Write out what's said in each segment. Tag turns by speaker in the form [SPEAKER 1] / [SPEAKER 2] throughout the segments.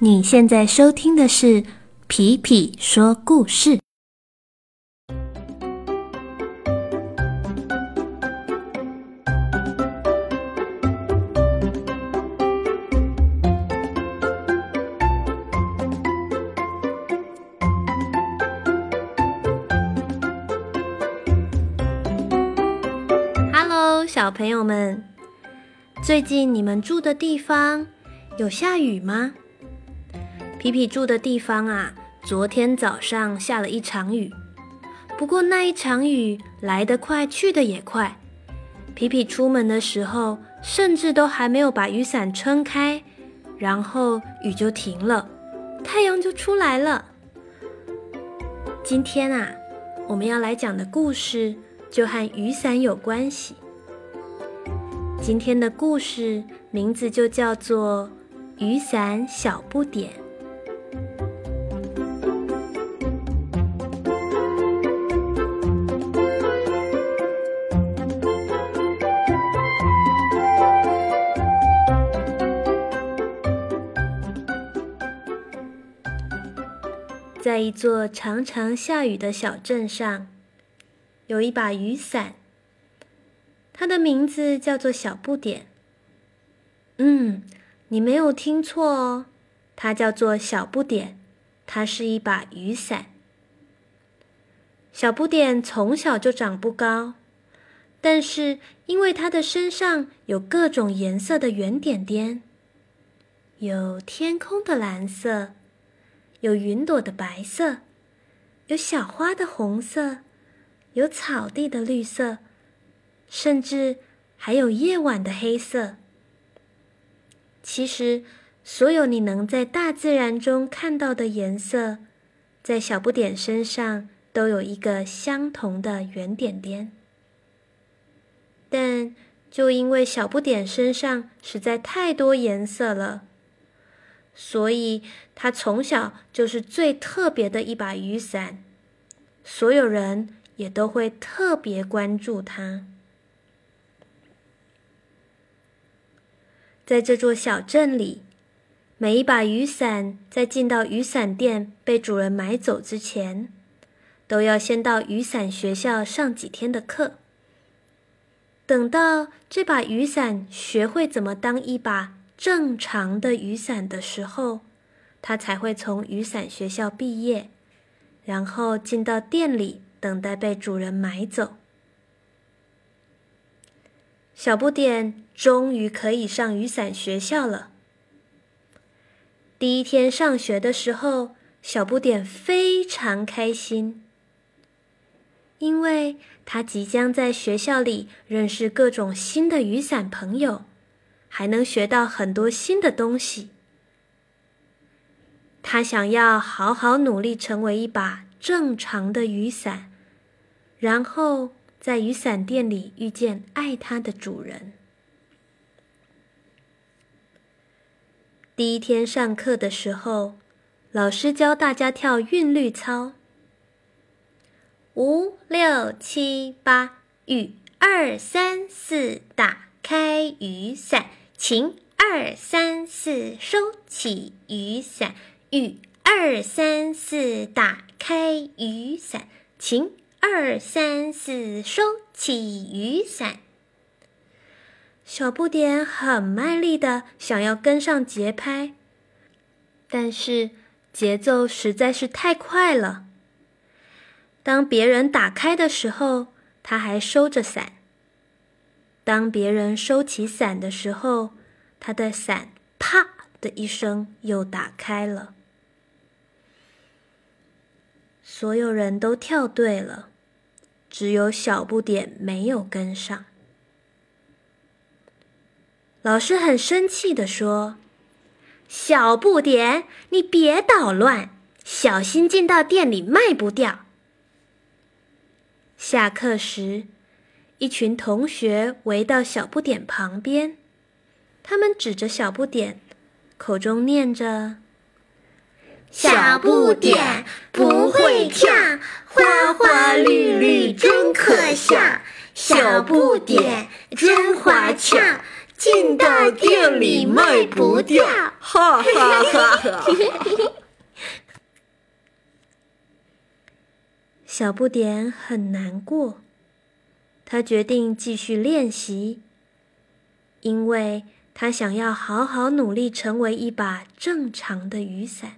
[SPEAKER 1] 你现在收听的是《皮皮说故事》。小朋友们，最近你们住的地方有下雨吗？皮皮住的地方啊，昨天早上下了一场雨。不过那一场雨来得快，去得也快。皮皮出门的时候，甚至都还没有把雨伞撑开，然后雨就停了，太阳就出来了。今天啊，我们要来讲的故事就和雨伞有关系。今天的故事名字就叫做《雨伞小不点》。在一座常常下雨的小镇上，有一把雨伞。它的名字叫做小不点。嗯，你没有听错哦，它叫做小不点。它是一把雨伞。小不点从小就长不高，但是因为它的身上有各种颜色的圆点点，有天空的蓝色。有云朵的白色，有小花的红色，有草地的绿色，甚至还有夜晚的黑色。其实，所有你能在大自然中看到的颜色，在小不点身上都有一个相同的圆点点。但就因为小不点身上实在太多颜色了。所以，他从小就是最特别的一把雨伞，所有人也都会特别关注他。在这座小镇里，每一把雨伞在进到雨伞店被主人买走之前，都要先到雨伞学校上几天的课。等到这把雨伞学会怎么当一把。正常的雨伞的时候，他才会从雨伞学校毕业，然后进到店里等待被主人买走。小不点终于可以上雨伞学校了。第一天上学的时候，小不点非常开心，因为他即将在学校里认识各种新的雨伞朋友。还能学到很多新的东西。他想要好好努力，成为一把正常的雨伞，然后在雨伞店里遇见爱他的主人。第一天上课的时候，老师教大家跳韵律操：五六七八，雨二三四，打开雨伞。晴二三四，收起雨伞。雨二三四，打开雨伞。晴二三四，收起雨伞。小不点很卖力的想要跟上节拍，但是节奏实在是太快了。当别人打开的时候，他还收着伞。当别人收起伞的时候，他的伞“啪”的一声又打开了。所有人都跳对了，只有小不点没有跟上。老师很生气的说：“小不点，你别捣乱，小心进到店里卖不掉。”下课时。一群同学围到小不点旁边，他们指着小不点，口中念着：“
[SPEAKER 2] 小不点不会跳，花花绿绿真可笑。小不点真花俏，进到店里卖不掉。
[SPEAKER 3] 哈哈哈哈！
[SPEAKER 1] 小不点很难过，他决定继续练习，因为他想要好好努力，成为一把正常的雨伞，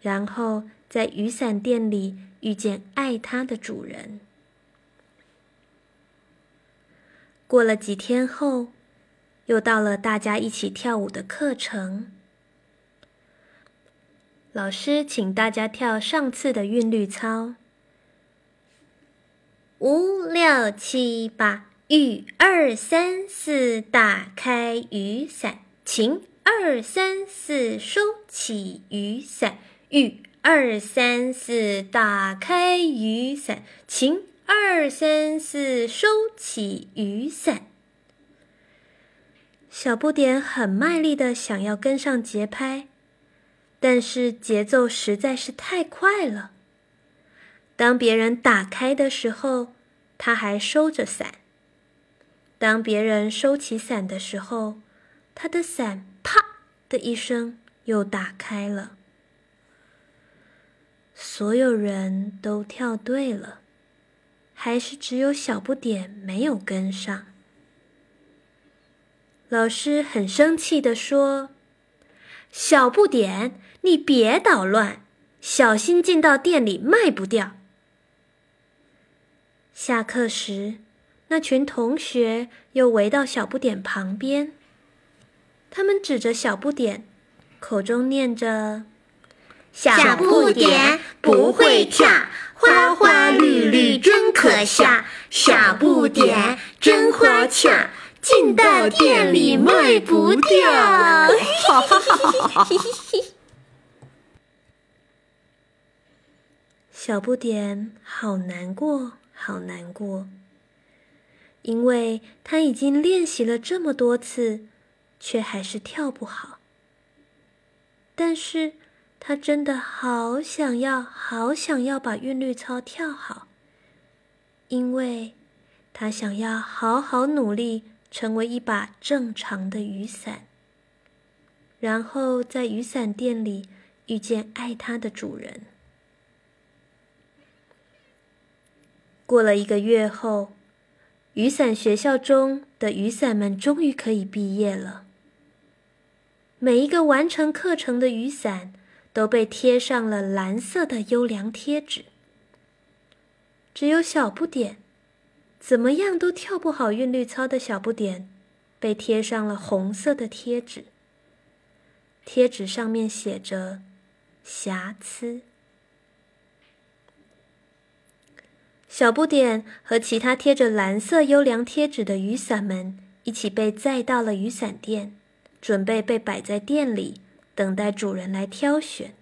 [SPEAKER 1] 然后在雨伞店里遇见爱它的主人。过了几天后，又到了大家一起跳舞的课程。老师请大家跳上次的韵律操。五六七八，雨二三四，打开雨伞，晴二三四，收起雨伞，雨二三四，打开雨伞，晴二三四，收起雨伞。小不点很卖力的想要跟上节拍，但是节奏实在是太快了。当别人打开的时候，他还收着伞；当别人收起伞的时候，他的伞“啪”的一声又打开了。所有人都跳对了，还是只有小不点没有跟上。老师很生气地说：“小不点，你别捣乱，小心进到店里卖不掉。”下课时，那群同学又围到小不点旁边。他们指着小不点，口中念着：“
[SPEAKER 2] 小不点不会跳，花花绿绿真可笑。小不点真花俏，进到店里卖不掉。”
[SPEAKER 1] 小不点好难过。好难过，因为他已经练习了这么多次，却还是跳不好。但是他真的好想要，好想要把韵律操跳好，因为他想要好好努力，成为一把正常的雨伞，然后在雨伞店里遇见爱它的主人。过了一个月后，雨伞学校中的雨伞们终于可以毕业了。每一个完成课程的雨伞都被贴上了蓝色的优良贴纸。只有小不点，怎么样都跳不好韵律操的小不点，被贴上了红色的贴纸。贴纸上面写着“瑕疵”。小不点和其他贴着蓝色优良贴纸的雨伞们一起被载到了雨伞店，准备被摆在店里，等待主人来挑选。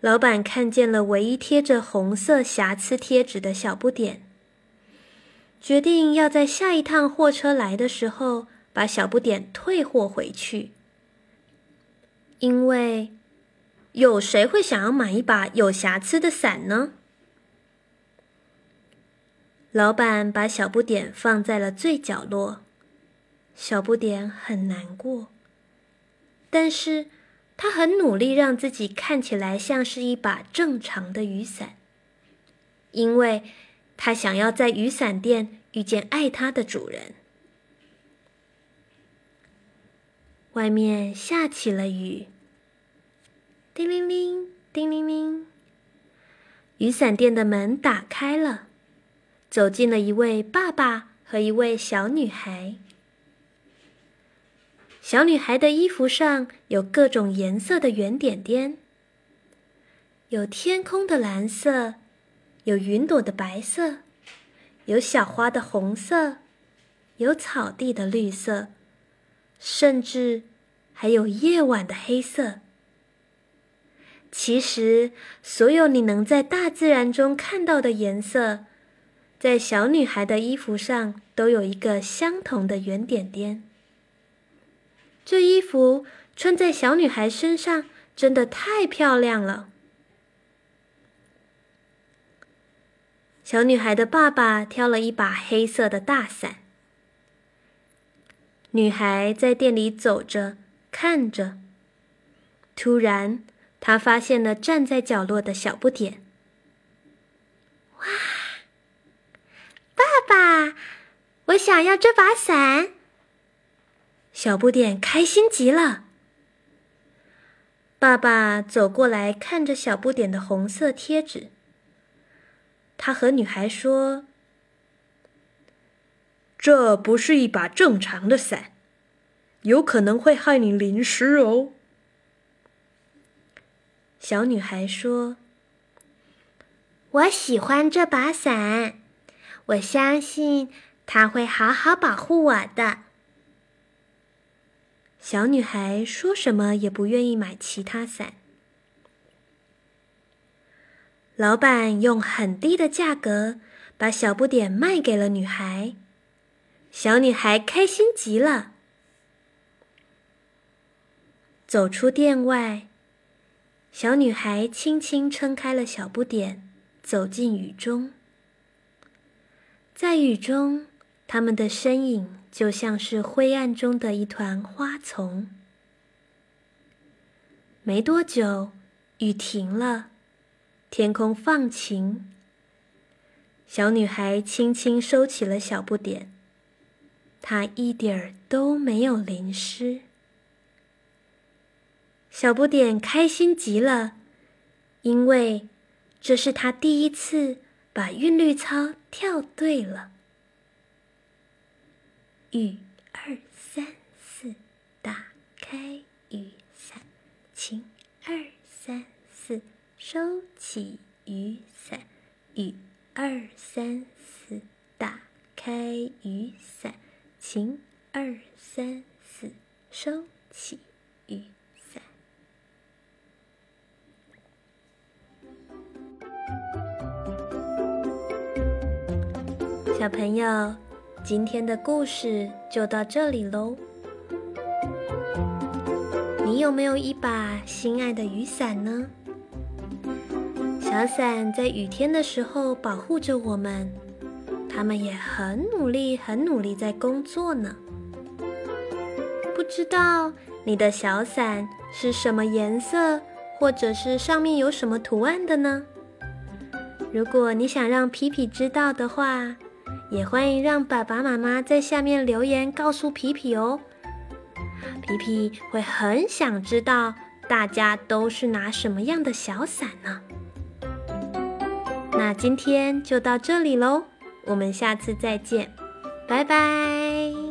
[SPEAKER 1] 老板看见了唯一贴着红色瑕疵贴纸的小不点，决定要在下一趟货车来的时候把小不点退货回去，因为有谁会想要买一把有瑕疵的伞呢？老板把小不点放在了最角落，小不点很难过，但是他很努力让自己看起来像是一把正常的雨伞，因为他想要在雨伞店遇见爱他的主人。外面下起了雨，叮铃铃，叮铃铃，雨伞店的门打开了。走进了一位爸爸和一位小女孩。小女孩的衣服上有各种颜色的圆点点，有天空的蓝色，有云朵的白色，有小花的红色，有草地的绿色，甚至还有夜晚的黑色。其实，所有你能在大自然中看到的颜色。在小女孩的衣服上都有一个相同的圆点点。这衣服穿在小女孩身上真的太漂亮了。小女孩的爸爸挑了一把黑色的大伞，女孩在店里走着，看着。突然，她发现了站在角落的小不点。
[SPEAKER 2] 哇！爸爸，我想要这把伞。
[SPEAKER 1] 小不点开心极了。爸爸走过来看着小不点的红色贴纸。他和女孩说：“
[SPEAKER 3] 这不是一把正常的伞，有可能会害你淋湿哦。”
[SPEAKER 1] 小女孩说：“
[SPEAKER 2] 我喜欢这把伞，我相信他会好好保护我的。”
[SPEAKER 1] 小女孩说什么也不愿意买其他伞。老板用很低的价格把小不点卖给了女孩，小女孩开心极了。走出店外，小女孩轻轻撑开了小不点，走进雨中。在雨中，他们的身影。就像是灰暗中的一团花丛。没多久，雨停了，天空放晴。小女孩轻轻收起了小不点，她一点儿都没有淋湿。小不点开心极了，因为这是他第一次把韵律操跳对了。雨二三四，打开雨伞，晴二三四，收起雨伞。雨二三四，打开雨伞，晴二三四，收起雨小朋友。今天的故事就到这里喽。你有没有一把心爱的雨伞呢？小伞在雨天的时候保护着我们，他们也很努力、很努力在工作呢。不知道你的小伞是什么颜色，或者是上面有什么图案的呢？如果你想让皮皮知道的话，也欢迎让爸爸妈妈在下面留言告诉皮皮哦，皮皮会很想知道大家都是拿什么样的小伞呢？那今天就到这里喽，我们下次再见，拜拜。